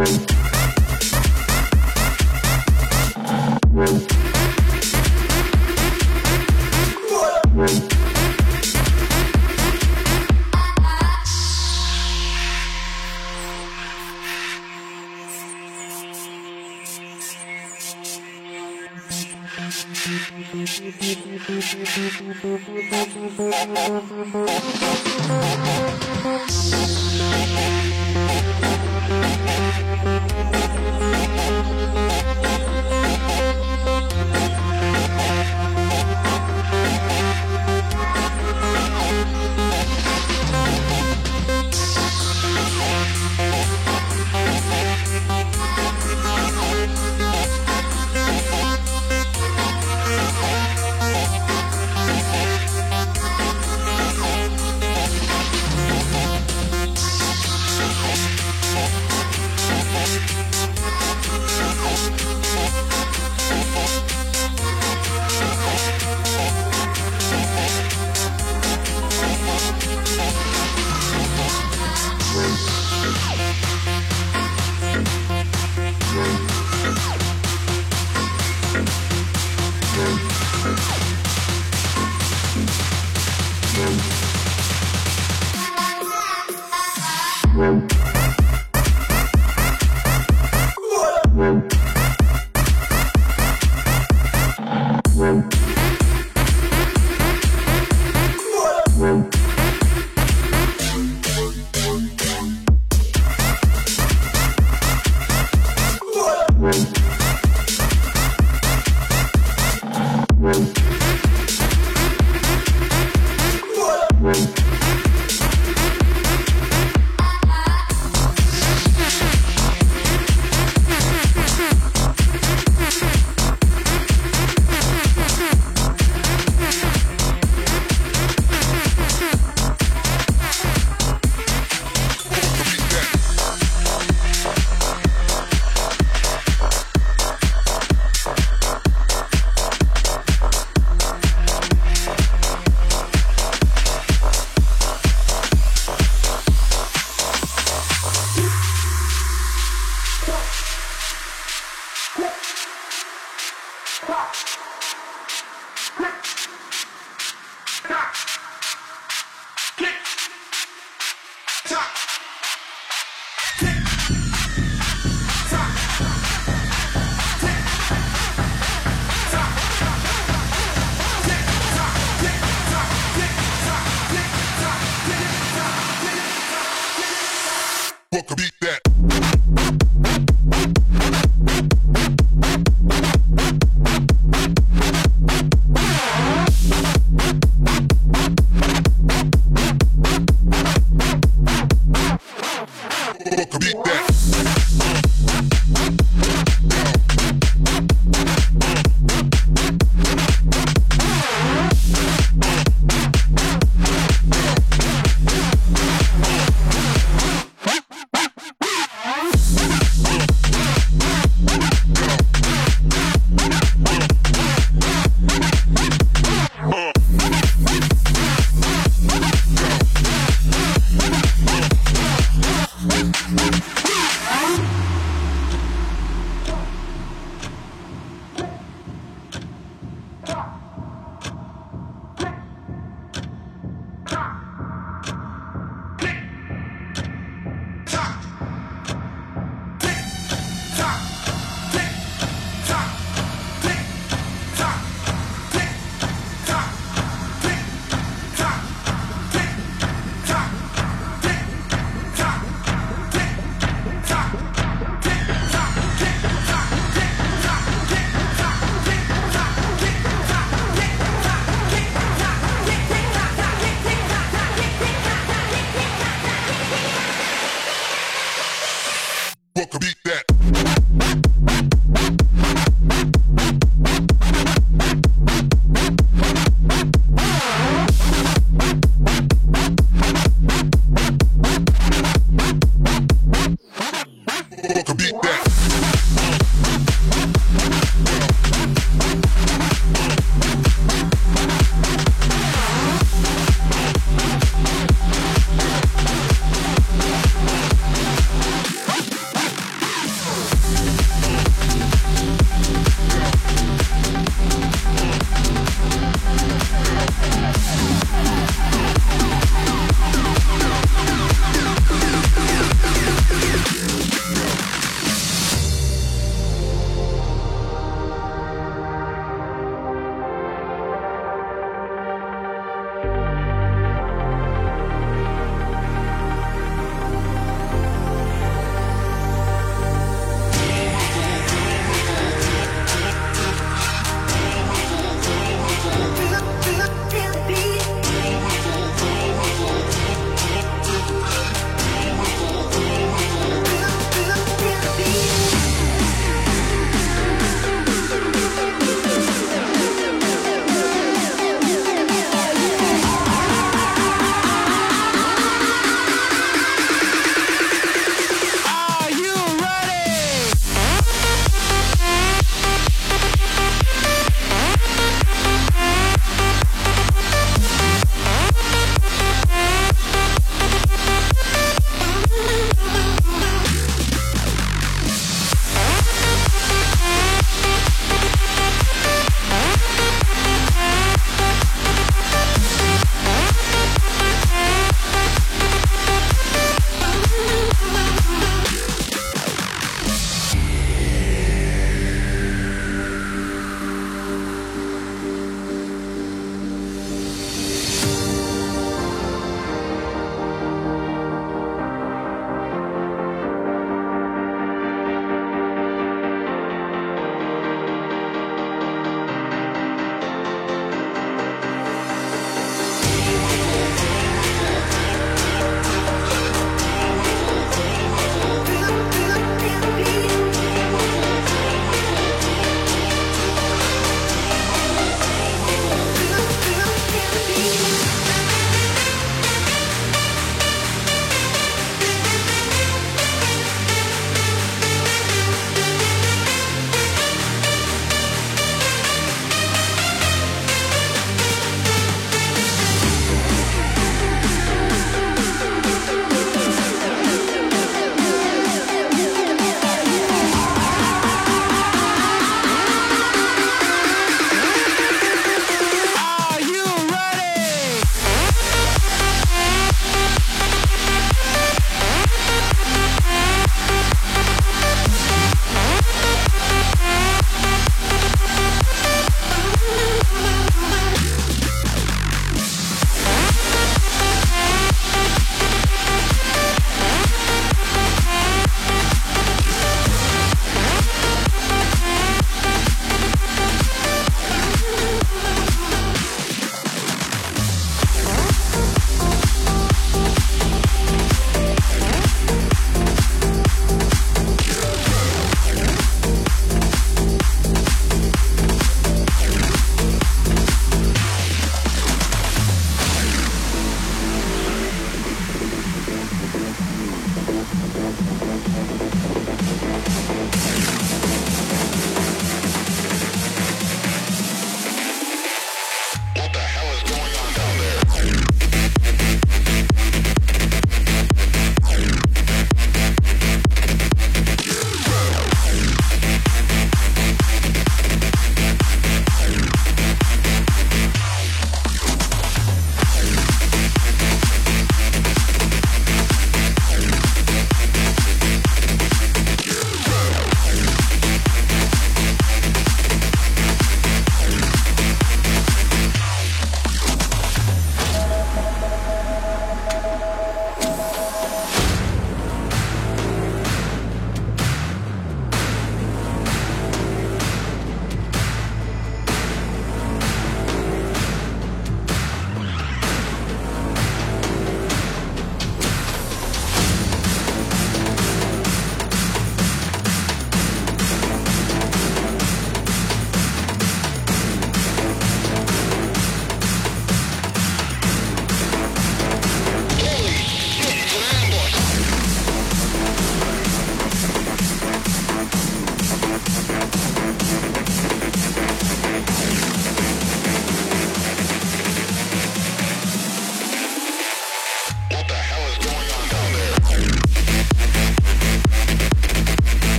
What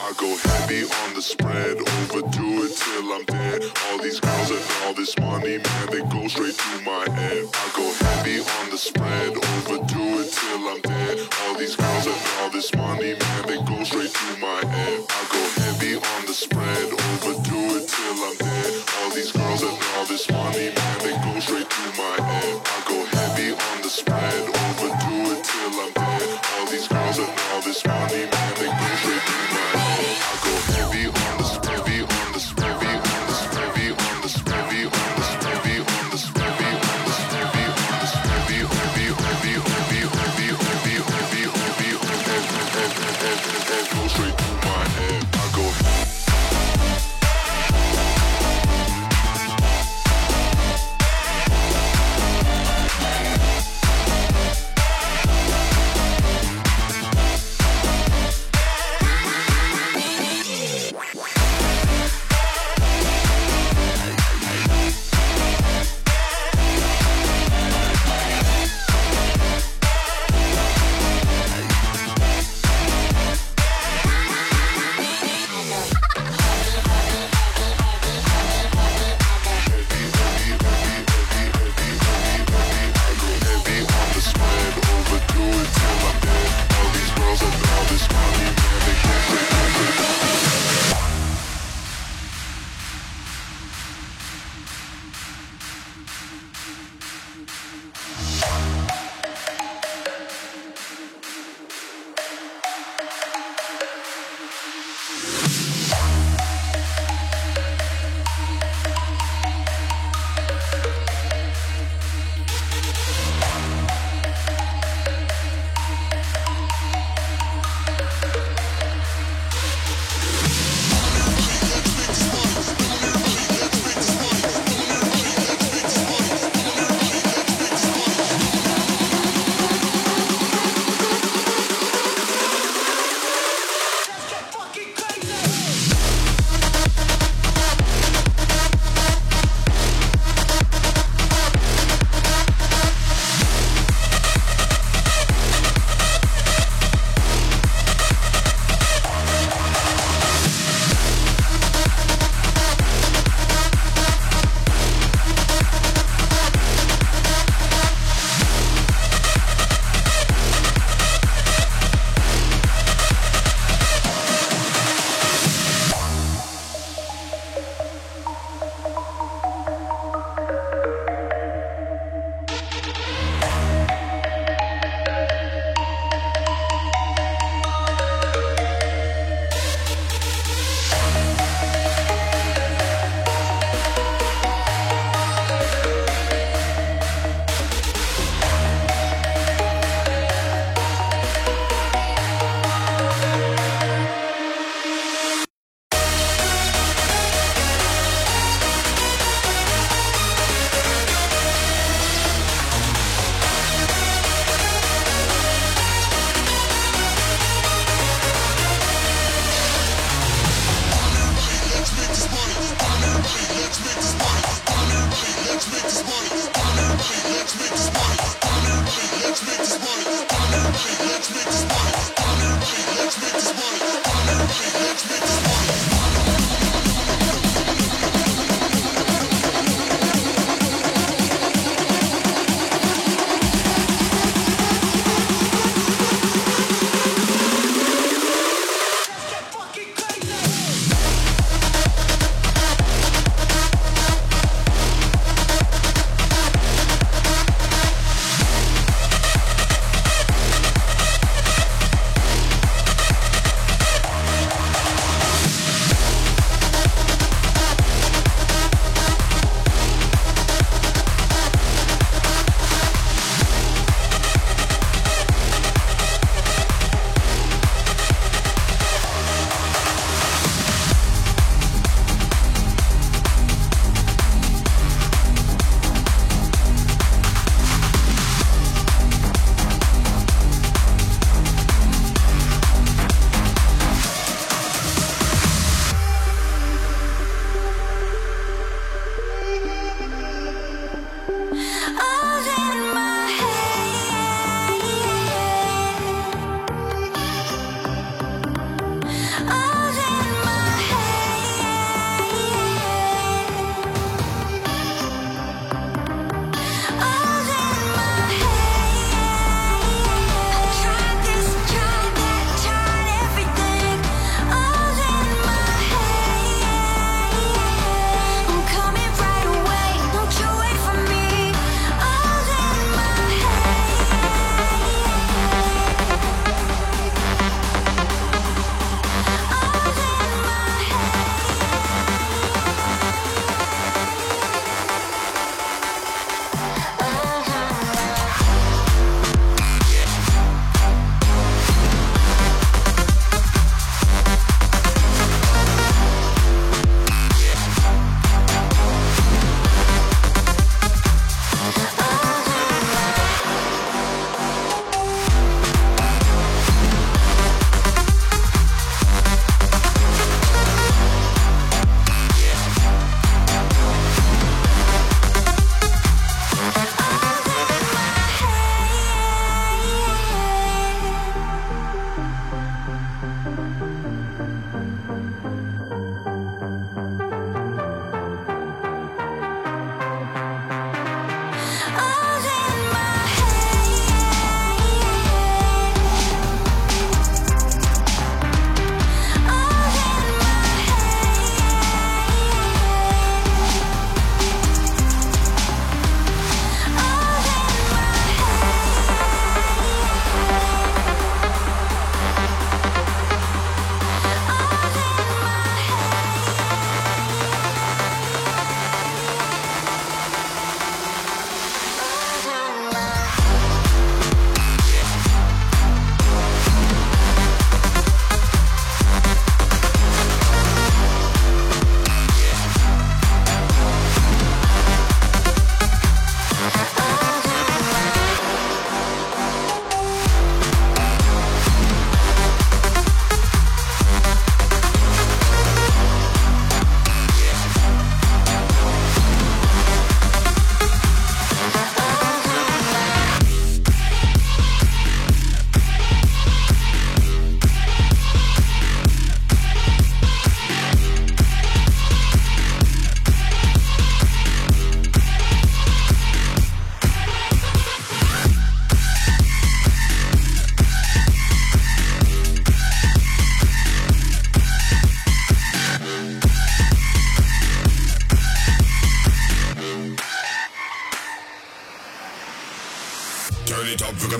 I go heavy on the spread, overdo it till I'm dead. All these girls and all this money, man, they go straight to my head. I go heavy on the spread, overdo it till I'm dead. All these girls and all this money, man, they go straight to my head. I go heavy on the spread, overdo it till I'm dead.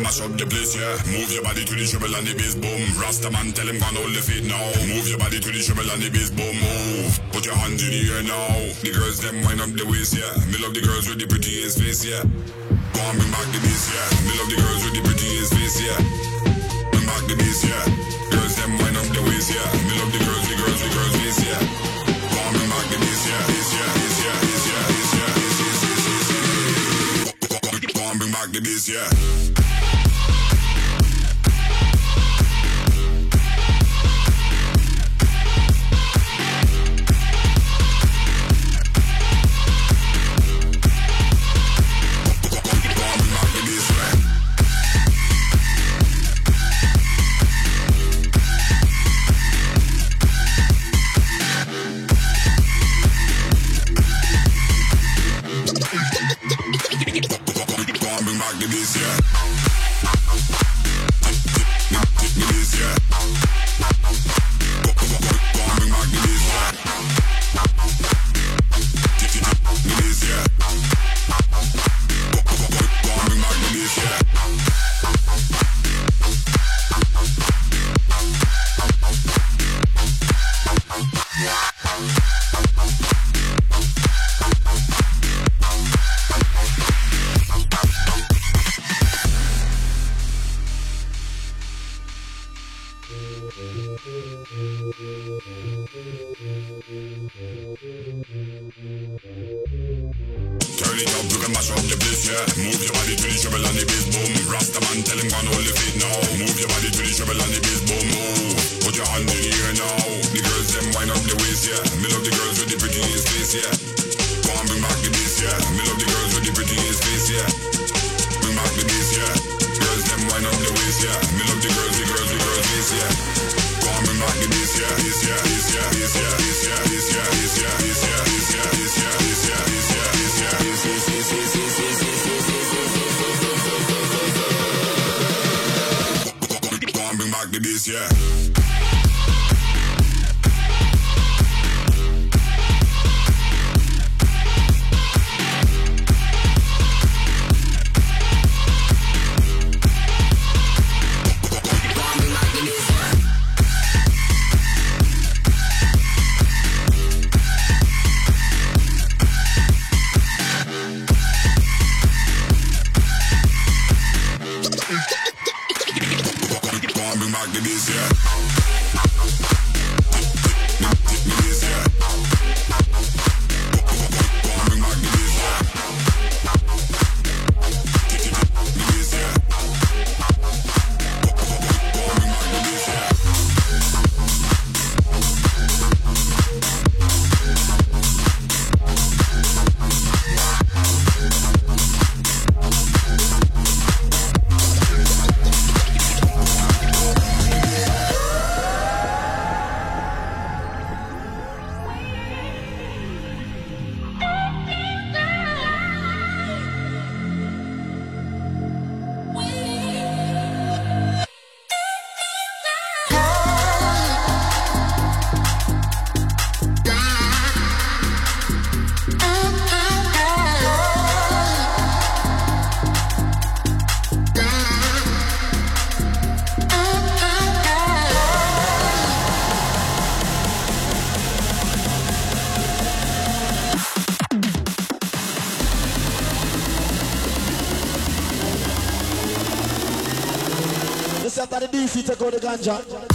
Mash up the place, yeah. Move your body to the treble and the bass boom. Rasta man, tell him gone hold the feet now. Move your body to the treble and the bass boom. Move. Put your hands in the air now. The girls them wind up the waist, yeah. Me love the girls with the prettiest face, yeah. Go on, bring back the bass, yeah. Me love the girls with the prettiest face, yeah. Bring back the bass, yeah. Girls them wind up the waist, yeah. Yeah. Go on, bring back the bass, yeah. bring back the bass, yeah. DC,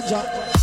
ganja.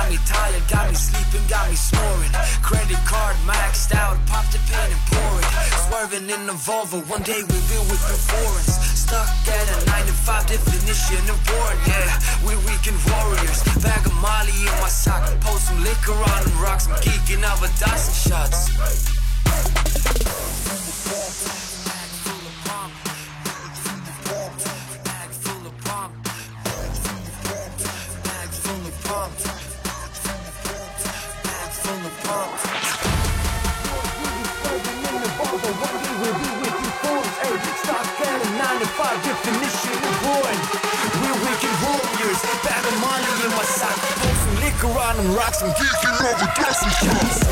Got me tired, got me sleeping, got me snoring. Credit card maxed out, pop the pen and pour it. Swerving in the Volvo, one day we will with the foreigns. Stuck at a 9 to 5 definition of born, yeah. We weekend warriors. Bag of Molly in my sock, pour some liquor on them rocks. I'm geeking out with Dyson shots. Them rocks. I'm geeking over dust shots.